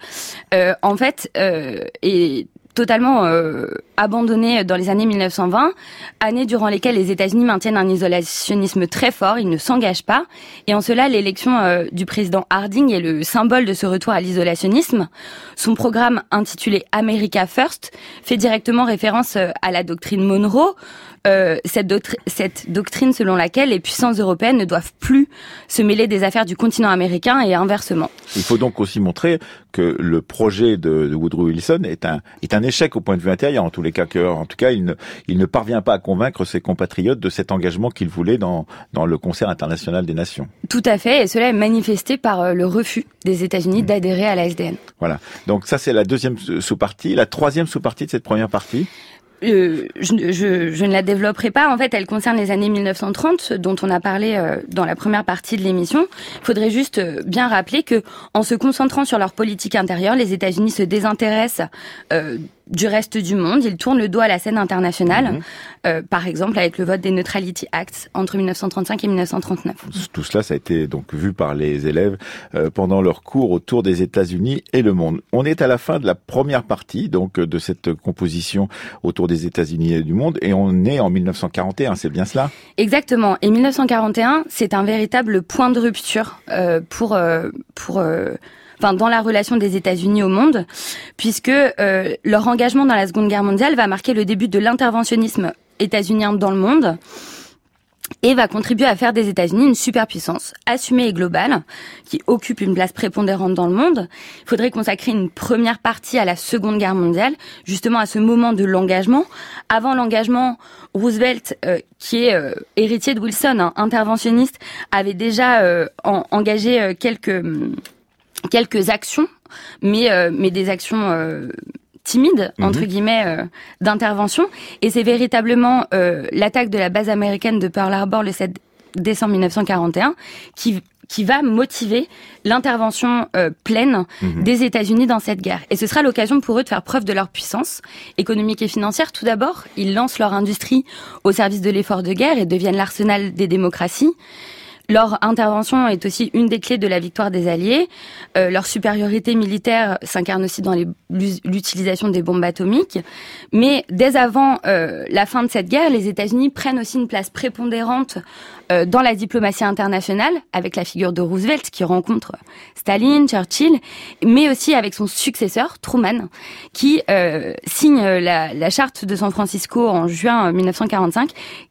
euh, en fait, est totalement euh, abandonné dans les années 1920, années durant lesquelles les États-Unis maintiennent un isolationnisme très fort, ils ne s'engagent pas, et en cela l'élection euh, du président Harding est le symbole de ce retour à l'isolationnisme. Son programme intitulé America First fait directement référence euh, à la doctrine Monroe, euh, cette, cette, doctrine selon laquelle les puissances européennes ne doivent plus se mêler des affaires du continent américain et inversement. Il faut donc aussi montrer que le projet de, Woodrow Wilson est un, est un échec au point de vue intérieur, en tous les cas, que, en tout cas, il ne, il ne parvient pas à convaincre ses compatriotes de cet engagement qu'il voulait dans, dans le concert international des nations. Tout à fait, et cela est manifesté par euh, le refus des États-Unis d'adhérer à la SDN. Voilà. Donc ça, c'est la deuxième sous-partie. La troisième sous-partie de cette première partie? Euh, je, je, ne la développerai pas. En fait, elle concerne les années 1930, dont on a parlé euh, dans la première partie de l'émission. Il faudrait juste euh, bien rappeler que, en se concentrant sur leur politique intérieure, les États-Unis se désintéressent du reste du monde. Ils tournent le dos à la scène internationale, mhm. euh, par exemple avec le vote des Neutrality Acts entre 1935 et 1939. Tout cela, ça a été donc vu par les élèves euh, pendant leur cours autour des États-Unis et le monde. On est à la fin de la première partie donc de cette composition autour des États-Unis et du monde et on est en 1941, c'est bien cela? Exactement. Et 1941, c'est un véritable point de rupture euh, pour pour enfin dans la relation des États-Unis au monde, puisque euh, leur engagement dans la Seconde Guerre mondiale va marquer le début de l'interventionnisme états-unien dans le monde et va contribuer à faire des États-Unis une superpuissance assumée et globale qui occupe une place prépondérante dans le monde. Il faudrait consacrer une première partie à la Seconde Guerre mondiale, justement à ce moment de l'engagement. Avant l'engagement, Roosevelt, euh, qui est euh, héritier de Wilson, hein, interventionniste, avait déjà engagé quelques quelques actions, mais euh, mais des actions euh, timides entre mhm. guillemets euh, d'intervention. Et c'est véritablement l'attaque de la base américaine de Pearl Harbor le 7 décembre 1941 qui qui va motiver l'intervention pleine mhm. des États-Unis dans cette guerre. Et ce sera l'occasion pour eux de faire preuve de leur puissance économique et financière. Tout d'abord, ils lancent leur industrie au service de l'effort de guerre et deviennent l'arsenal des démocraties. Leur intervention est aussi une des clés de la victoire des Alliés. Euh, leur supériorité militaire s'incarne aussi dans l'utilisation des bombes atomiques. Mais dès avant euh, la fin de cette guerre, les États-Unis prennent aussi une place prépondérante euh, dans la diplomatie internationale, avec la figure de Roosevelt qui rencontre Staline, Churchill, mais aussi avec son successeur, Truman, qui signe la, la charte de San Francisco en juin 1945,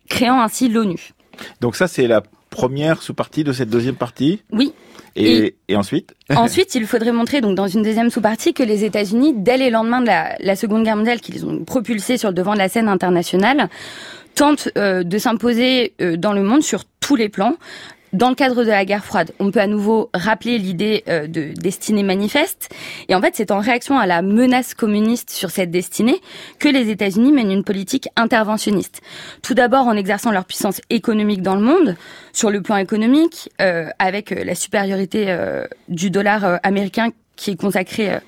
créant ainsi l'ONU. Donc ça, c'est la première sous-partie de cette deuxième partie Oui. Et, et, ensuite? Ensuite, il faudrait montrer donc dans une deuxième sous-partie que les États-Unis, dès les lendemains de la, la Seconde Guerre mondiale, qu'ils ont propulsé sur le devant de la scène internationale, tentent euh, de s'imposer euh, dans le monde sur tous les plans, dans le cadre de la guerre froide, on peut à nouveau rappeler l'idée euh, de destinée manifeste. Et en fait, c'est en réaction à la menace communiste sur cette destinée que les États-Unis mènent une politique interventionniste. Tout d'abord en exerçant leur puissance économique dans le monde, sur le plan économique, euh, avec euh, la supériorité du dollar américain qui est consacré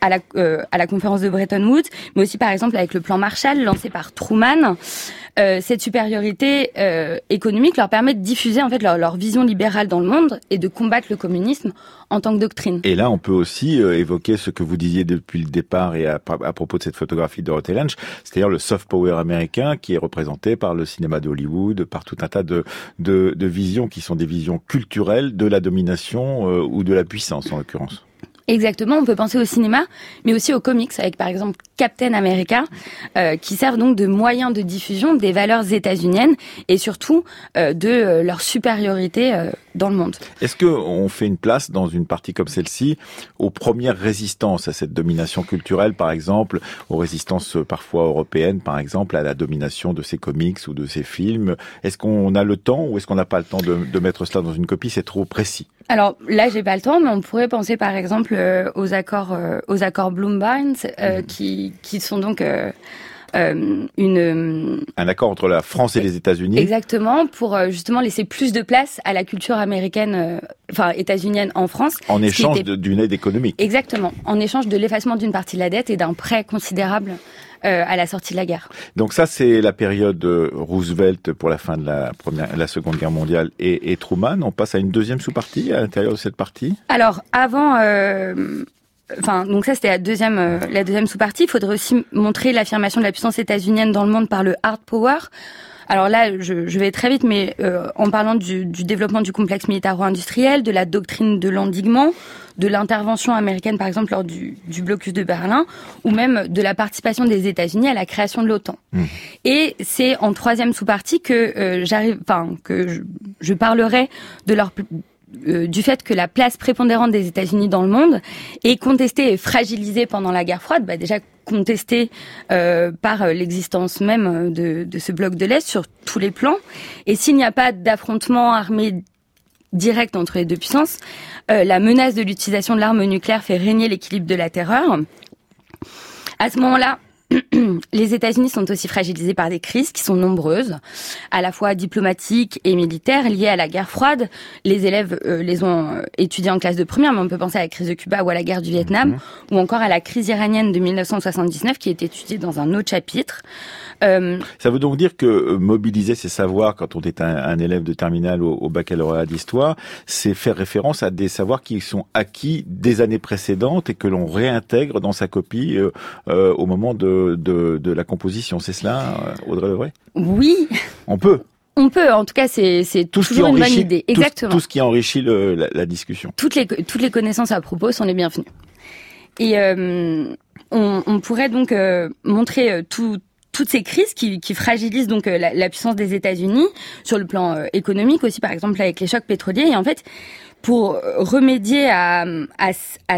à la, à la conférence de Bretton Woods, mais aussi par exemple avec le plan Marshall lancé par Truman. Euh, cette supériorité euh, économique leur permet de diffuser en fait leur, vision libérale dans le monde et de combattre le communisme en tant que doctrine. Et là, on peut aussi euh, évoquer ce que vous disiez depuis le départ et à, propos de cette photographie de Dorothy Lange, c'est-à-dire le soft power américain qui est représenté par le cinéma d'Hollywood, par tout un tas de, de, de, visions qui sont des visions culturelles de la domination ou de la puissance en l'occurrence. Exactement, on peut penser au cinéma, mais aussi aux comics, avec par exemple Captain America, euh, qui servent donc de moyens de diffusion des valeurs états-uniennes et surtout euh, de euh, leur supériorité dans le monde. Est-ce qu'on fait une place dans une partie comme celle-ci aux premières résistances à cette domination culturelle, par exemple, aux résistances parfois européennes, par exemple, à la domination de ces comics ou de ces films? Est-ce qu'on a le temps ou est-ce qu'on n'a pas le temps de, de mettre cela dans une copie? C'est trop précis. Alors là, j'ai pas le temps, mais on pourrait penser par exemple euh, aux accords, euh, aux accords Bloom-Barnes, euh, mhm. qui qui sont donc une un accord entre la France et les États-Unis. Exactement, pour justement laisser plus de place à la culture américaine, enfin états-unienne en France. En échange d'une aide économique. Exactement, en échange de l'effacement d'une partie de la dette et d'un prêt considérable euh, à la sortie de la guerre. Donc ça, c'est la période Roosevelt pour la fin de la première, la Seconde Guerre mondiale et, et Truman. On passe à une deuxième sous-partie à l'intérieur de cette partie. Alors avant. Euh enfin, donc ça c'était la deuxième, euh, la deuxième sous-partie. Il faudrait aussi montrer l'affirmation de la puissance états-unienne dans le monde par le hard power. Alors là, je, je vais très vite, mais euh, en parlant du, du, développement du complexe militaro-industriel, de la doctrine de l'endiguement, de l'intervention américaine, par exemple, lors du, du, blocus de Berlin, ou même de la participation des États-Unis à la création de l'OTAN. Mmh. Et c'est en troisième sous-partie que euh, j'arrive, enfin que je, je, parlerai de leur euh, du fait que la place prépondérante des États-Unis dans le monde est contestée et fragilisée pendant la guerre froide, bah déjà contestée euh, par l'existence même de, de, ce bloc de l'Est sur tous les plans. Et s'il n'y a pas d'affrontement armé direct entre les deux puissances, euh, la menace de l'utilisation de l'arme nucléaire fait régner l'équilibre de la terreur. À ce moment-là, les États-Unis sont aussi fragilisés par des crises qui sont nombreuses, à la fois diplomatiques et militaires, liées à la guerre froide. Les élèves euh, les ont euh, étudiées en classe de première, mais on peut penser à la crise de Cuba ou à la guerre du Vietnam, mhm. ou encore à la crise iranienne de 1979 qui est étudiée dans un autre chapitre. Euh... Ça veut donc dire que euh, mobiliser ses savoirs quand on est un, un élève de terminale au, au baccalauréat d'histoire, c'est faire référence à des savoirs qui sont acquis des années précédentes et que l'on réintègre dans sa copie euh, au moment de de, de, la composition. C'est cela, euh, Audrey Levray Oui. On peut. On peut, en tout cas, c'est toujours une bonne idée. Exactement. Tout, ce qui enrichit le, la, la, discussion. Toutes les, toutes les connaissances à propos sont les bienvenues. Et euh, on, on, pourrait donc euh, montrer euh, tout, toutes ces crises qui, fragilisent donc la, la, puissance des États-Unis sur le plan économique aussi, par exemple avec les chocs pétroliers. Et en fait, pour remédier à,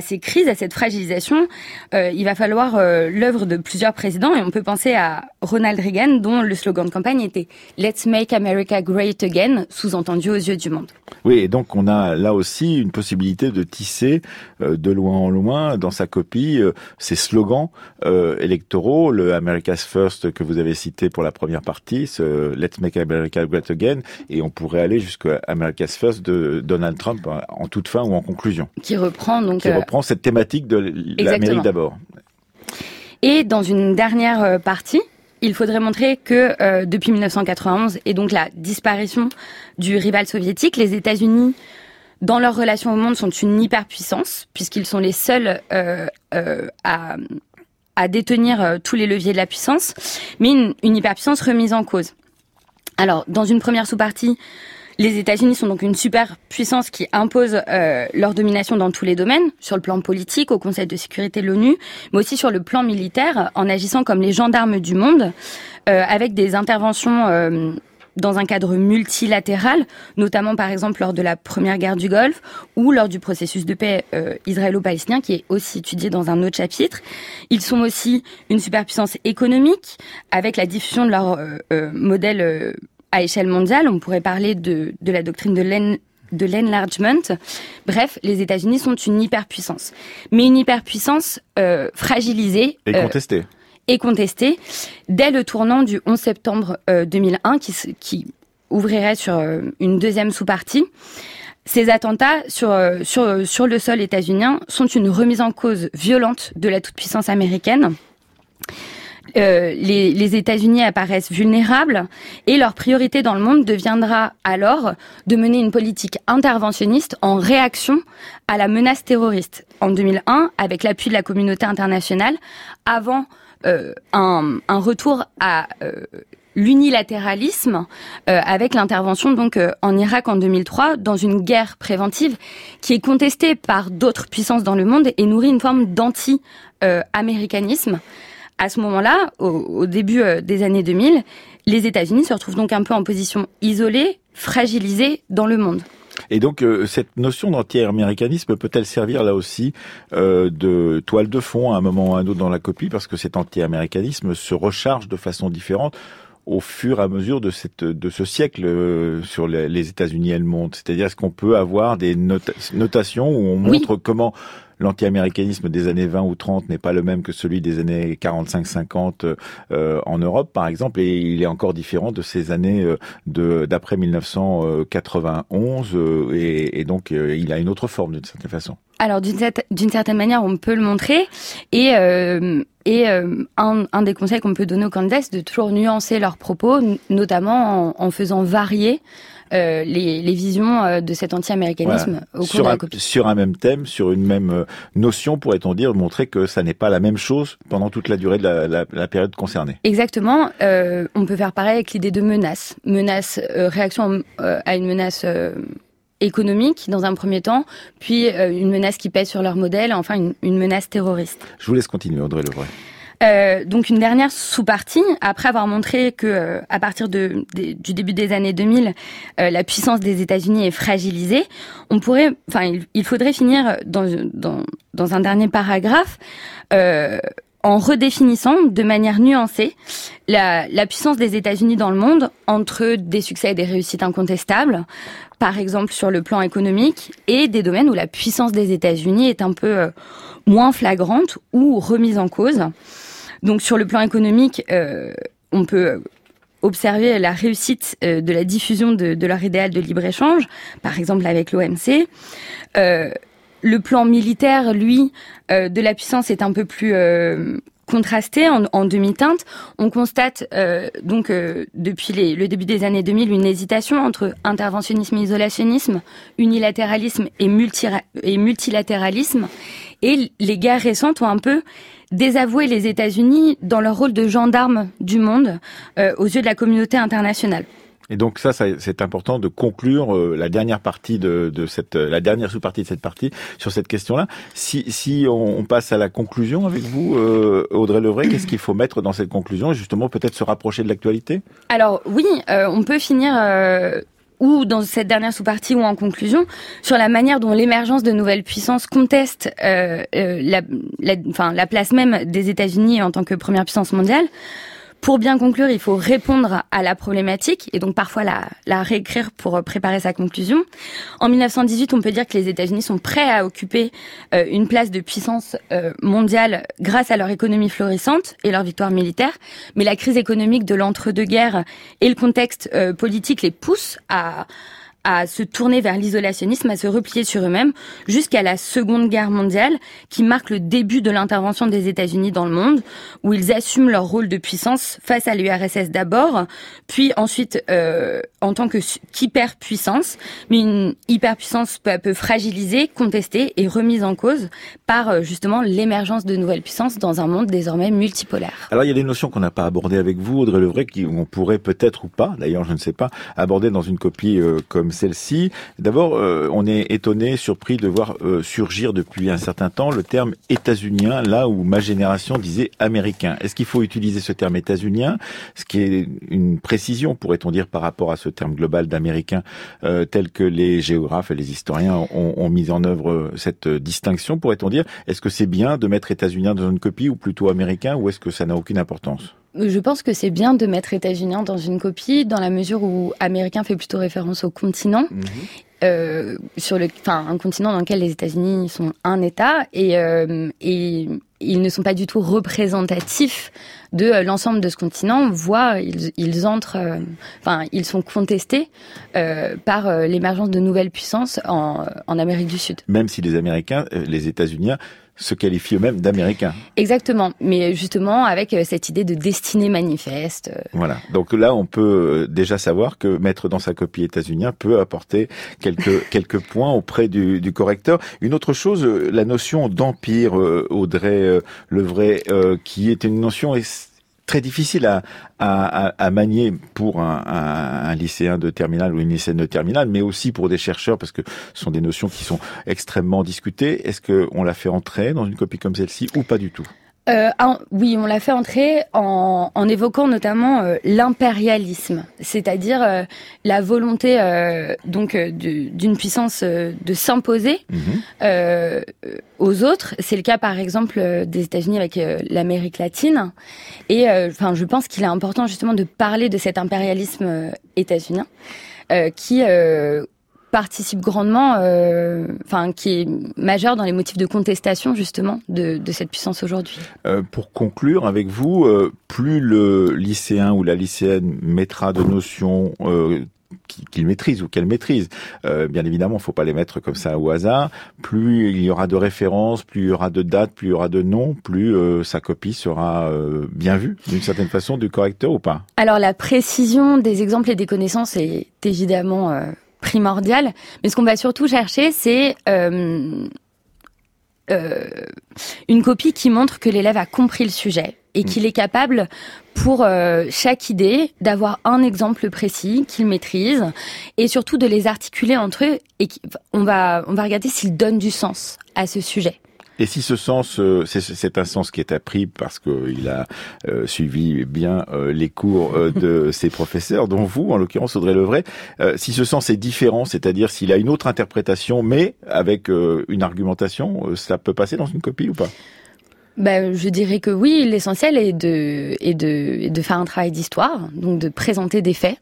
ces crises, à cette fragilisation, euh, il va falloir euh, l'œuvre de plusieurs présidents et on peut penser à Ronald Reagan dont le slogan de campagne était Let's make America great again, sous-entendu aux yeux du monde. Oui, et donc on a là aussi une possibilité de tisser euh, de loin en loin dans sa copie ces slogans électoraux, le America's First que vous avez cité pour la première partie, ce Let's make America great again, et on pourrait aller jusqu'à America's First de Donald Trump en toute fin ou en conclusion. Qui reprend donc. Qui euh, reprend cette thématique de l'Amérique d'abord. Et dans une dernière euh, partie, il faudrait montrer que euh, depuis 1991 et donc la disparition du rival soviétique, les États-Unis dans leur relation au monde sont une hyperpuissance puisqu'ils sont les seuls euh, euh, à, à détenir tous les leviers de la puissance, mais une, une hyperpuissance remise en cause. Alors, dans une première sous-partie, les États-Unis sont donc une superpuissance qui impose euh, leur domination dans tous les domaines, sur le plan politique, au Conseil de sécurité de l'ONU, mais aussi sur le plan militaire, en agissant comme les gendarmes du monde, euh, avec des interventions euh, dans un cadre multilatéral, notamment par exemple lors de la première guerre du Golfe ou lors du processus de paix euh, israélo-palestinien qui est aussi étudié dans un autre chapitre. Ils sont aussi une superpuissance économique avec la diffusion de leur euh, euh, modèle à échelle mondiale. On pourrait parler de, de la doctrine de l'enlargement. Bref, les États-Unis sont une hyperpuissance, mais une hyperpuissance euh, fragilisée et euh, contestée. et contestée dès le tournant du 11 septembre euh, 2001, qui, qui ouvrirait sur euh, une deuxième sous-partie. Ces attentats sur, euh, sur, sur le sol états-unien sont une remise en cause violente de la toute-puissance américaine. Euh, les, États-Unis apparaissent vulnérables et leur priorité dans le monde deviendra alors de mener une politique interventionniste en réaction à la menace terroriste. En 2001, avec l'appui de la communauté internationale, avant euh, un, un, retour à euh, l'unilatéralisme euh, avec l'intervention donc euh, en Irak en 2003 dans une guerre préventive qui est contestée par d'autres puissances dans le monde et nourrit une forme d'anti-américanisme à ce moment-là, au, au, début euh, des années 2000, les États-Unis se retrouvent donc un peu en position isolée, fragilisée dans le monde. Et donc euh, cette notion d'anti-américanisme peut-elle servir là aussi euh, de toile de fond à un moment ou à un autre dans la copie parce que cet anti-américanisme se recharge de façon différente au fur et à mesure de cette de ce siècle euh, sur les, les États-Unis et le monde? C'est-à-dire est-ce qu'on peut avoir des nota notations où on montre oui. comment l'anti-américanisme des années 20 ou 30 n'est pas le même que celui des années 45-50 euh, en Europe, par exemple, et il est encore différent de ces années euh, de d'après 1991, euh, et, et, donc euh, il a une autre forme d'une certaine façon. Alors d'une certaine manière, on peut le montrer, et euh, et euh, un, un, des conseils qu'on peut donner aux candidats, c'est de toujours nuancer leurs propos, notamment en, en faisant varier les, les, visions de cet anti-américanisme au cours sur de la un, copie. Sur un même thème, sur une même notion, pourrait-on dire, montrer que ça n'est pas la même chose pendant toute la durée de la, la, la période concernée. Exactement. on peut faire pareil avec l'idée de menace. Menace, réaction à une menace économique dans un premier temps, puis euh, une menace qui pèse sur leur modèle, enfin une, une menace terroriste. Je vous laisse continuer, Audrey Levray. Euh, donc une dernière sous-partie, après avoir montré que euh, à partir de, du début des années 2000, euh, la puissance des États-Unis est fragilisée, on pourrait, enfin, il, il, faudrait finir dans, dans, dans un dernier paragraphe en redéfinissant de manière nuancée la, la puissance des États-Unis dans le monde entre des succès et des réussites incontestables, par exemple sur le plan économique, et des domaines où la puissance des États-Unis est un peu euh, moins flagrante ou remise en cause. Donc sur le plan économique, euh, on peut observer la réussite euh, de la diffusion de, leur idéal de libre-échange, par exemple avec l'OMC. Le plan militaire, lui, de la puissance est un peu plus euh, contrasté en, en demi-teinte. On constate euh, donc euh, depuis le début des années 2000 une hésitation entre interventionnisme et isolationnisme, unilatéralisme et multilatéralisme. Et les guerres récentes ont un peu désavoué les États-Unis dans leur rôle de gendarme du monde euh, aux yeux de la communauté internationale. Et donc ça, ça c'est important de conclure euh, la dernière partie de, de cette, euh, la dernière sous-partie de cette partie sur cette question-là. Si, si on, on, passe à la conclusion avec vous, euh, Audrey Levray, qu'est-ce qu'il faut mettre dans cette conclusion justement peut-être se rapprocher de l'actualité? Alors oui, euh, on peut finir ou dans cette dernière sous-partie ou en conclusion, sur la manière dont l'émergence de nouvelles puissances conteste euh, la, la, enfin, la place même des États-Unis en tant que première puissance mondiale. Pour bien conclure, il faut répondre à la problématique et donc parfois la, réécrire pour préparer sa conclusion. En 1918, on peut dire que les États-Unis sont prêts à occuper euh, une place de puissance euh, mondiale grâce à leur économie florissante et leur victoire militaire. Mais la crise économique de l'entre-deux-guerres et le contexte euh, politique les poussent à se tourner vers l'isolationnisme, à se replier sur eux-mêmes, jusqu'à la Seconde Guerre mondiale, qui marque le début de l'intervention des États-Unis dans le monde, où ils assument leur rôle de puissance face à l'URSS d'abord, puis ensuite euh, en tant que qu'hyperpuissance, mais une hyperpuissance peu à peu fragilisée, contestée et remise en cause par euh, justement l'émergence de nouvelles puissances dans un monde désormais multipolaire. Alors il y a des notions qu'on n'a pas abordées avec vous, Audrey Levray, qu'on pourrait peut-être ou pas, d'ailleurs je ne sais pas, aborder dans une copie euh, comme celle-ci. D'abord, euh, on est étonné, surpris de voir surgir depuis un certain temps le terme états-unien, là où ma génération disait américain. Est-ce qu'il faut utiliser ce terme états-unien, ce qui est une précision, pourrait-on dire, par rapport à ce terme global d'américain, euh, tel que les géographes et les historiens ont, ont mis en œuvre cette distinction, pourrait-on dire Est-ce que c'est bien de mettre états-unien dans une copie ou plutôt américain, ou est-ce que ça n'a aucune importance? Je pense que c'est bien de mettre états-unien dans une copie, dans la mesure où américain fait plutôt référence au continent. Mmh. Euh, sur le, enfin, un continent dans lequel les États-Unis sont un État et, euh, et ils ne sont pas du tout représentatifs de euh, l'ensemble de ce continent, voire ils, ils entrent, euh, enfin, ils sont contestés euh, par euh, l'émergence de nouvelles puissances en, en Amérique du Sud. Même si les Américains, les États-Unis se qualifient eux-mêmes d'Américains. Exactement, mais justement avec cette idée de destinée manifeste. Voilà, donc là on peut déjà savoir que mettre dans sa copie états-unien peut apporter quelques quelques points auprès du, du, correcteur. Une autre chose, la notion d'empire, Audrey Levray, qui est une notion très difficile à, manier pour un, un, un, lycéen de terminale ou une lycéenne de terminale, mais aussi pour des chercheurs, parce que ce sont des notions qui sont extrêmement discutées. Est-ce qu'on l'a fait entrer dans une copie comme celle-ci ou pas du tout? Euh, oui, on l'a fait entrer en, en évoquant notamment euh, l'impérialisme, c'est-à-dire euh, la volonté donc d'une puissance de s'imposer mmh. aux autres. C'est le cas par exemple des États-Unis avec l'Amérique latine. Et enfin, je pense qu'il est important justement de parler de cet impérialisme états-unien qui participe grandement, euh, enfin qui est majeur dans les motifs de contestation justement de, de cette puissance aujourd'hui. Euh, pour conclure avec vous, euh, plus le lycéen ou la lycéenne mettra de notions qu'il maîtrise ou qu'elle maîtrise. Euh, bien évidemment, il faut pas les mettre comme ça au hasard. Plus il y aura de références, plus il y aura de dates, plus il y aura de noms, plus euh, sa copie sera euh, bien vue d'une certaine façon du correcteur ou pas? Alors la précision des exemples et des connaissances est évidemment primordiale, mais ce qu'on va surtout chercher, c'est euh, euh, une copie qui montre que l'élève a compris le sujet et qu'il est capable, pour euh, chaque idée, d'avoir un exemple précis qu'il maîtrise et surtout de les articuler entre eux. Et on va on va regarder s'ils donnent du sens à ce sujet. Et si ce sens, euh, c'est- un sens qui est appris parce qu'il a euh, suivi bien euh, les cours de ses professeurs, dont vous, en l'occurrence Audrey Levray, euh, si ce sens est différent, c'est-à-dire s'il a une autre interprétation, mais avec une argumentation, ça peut passer dans une copie ou pas? Ben, je dirais que oui, l'essentiel est de, est, de, est de faire un travail d'histoire, donc de présenter des faits,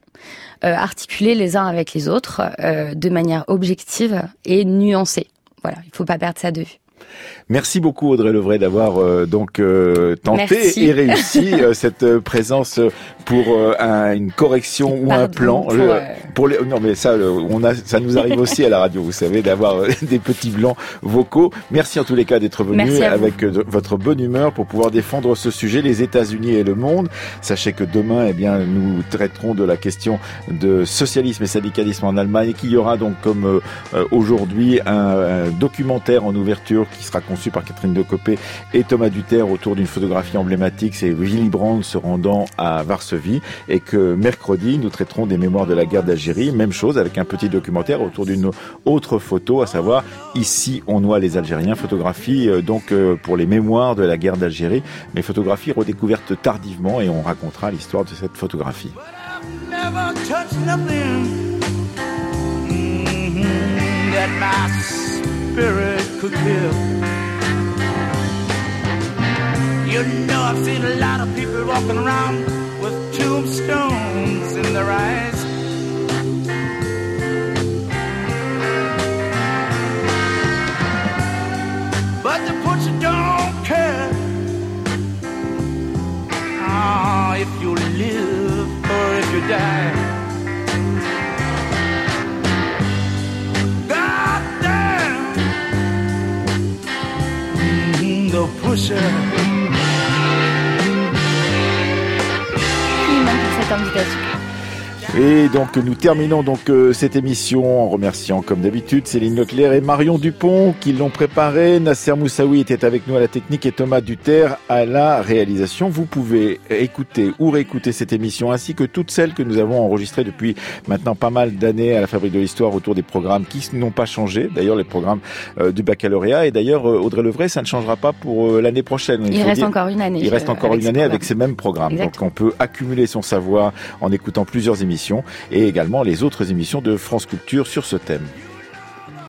euh, articuler les uns avec les autres euh, de manière objective et nuancée. Voilà, il faut pas perdre ça de vue. Merci beaucoup Audrey Levray d'avoir euh, donc euh, tenté Merci. et réussi euh, cette euh, présence euh, pour euh, un- une correction ou un plan. pour, Le- pour les, non mais ça, on a, ça nous arrive aussi à la radio, vous savez, d'avoir des petits blancs vocaux. Merci en tous les cas d'être venu avec votre bonne humeur pour pouvoir défendre ce sujet, les États-Unis et le monde. Sachez que demain, eh bien, nous traiterons de la question de socialisme et syndicalisme en Allemagne et qu'il y aura donc comme aujourd'hui un, un documentaire en ouverture qui sera par Catherine Decopé et Thomas Duterre autour d'une photographie emblématique, c'est Willy Brandt se rendant à Varsovie et que mercredi nous traiterons des mémoires de la guerre d'Algérie, même chose avec un petit documentaire autour d'une autre photo, à savoir ici on noie les Algériens, photographie euh, donc euh, pour les mémoires de la guerre d'Algérie, mais photographie redécouverte tardivement et on racontera l'histoire de cette photographie. You know, I've seen a lot of people walking around with tombstones in their eyes. But the butcher don't care Ah, if you live or if you die. God damn. Mhm, the pusher. Infiniment pour cette invitation. Et donc nous terminons donc euh, cette émission en remerciant comme d'habitude Céline Leclerc et Marion Dupont qui l'ont préparé. Nasser Moussaoui était avec nous à la technique et Thomas Duterre à la réalisation. Vous pouvez écouter ou réécouter cette émission ainsi que toutes celles que nous avons enregistrées depuis maintenant pas mal d'années à la Fabrique de l'Histoire autour des programmes qui n'ont pas changé. D'ailleurs les programmes euh, du baccalauréat et d'ailleurs euh, Audrey Levray ça ne changera pas pour euh, l'année prochaine. Il reste dire- encore une année. il reste encore une année avec ces mêmes programmes. Exactement. Donc on peut accumuler son savoir en écoutant plusieurs émissions et également les autres émissions de France Culture sur ce thème.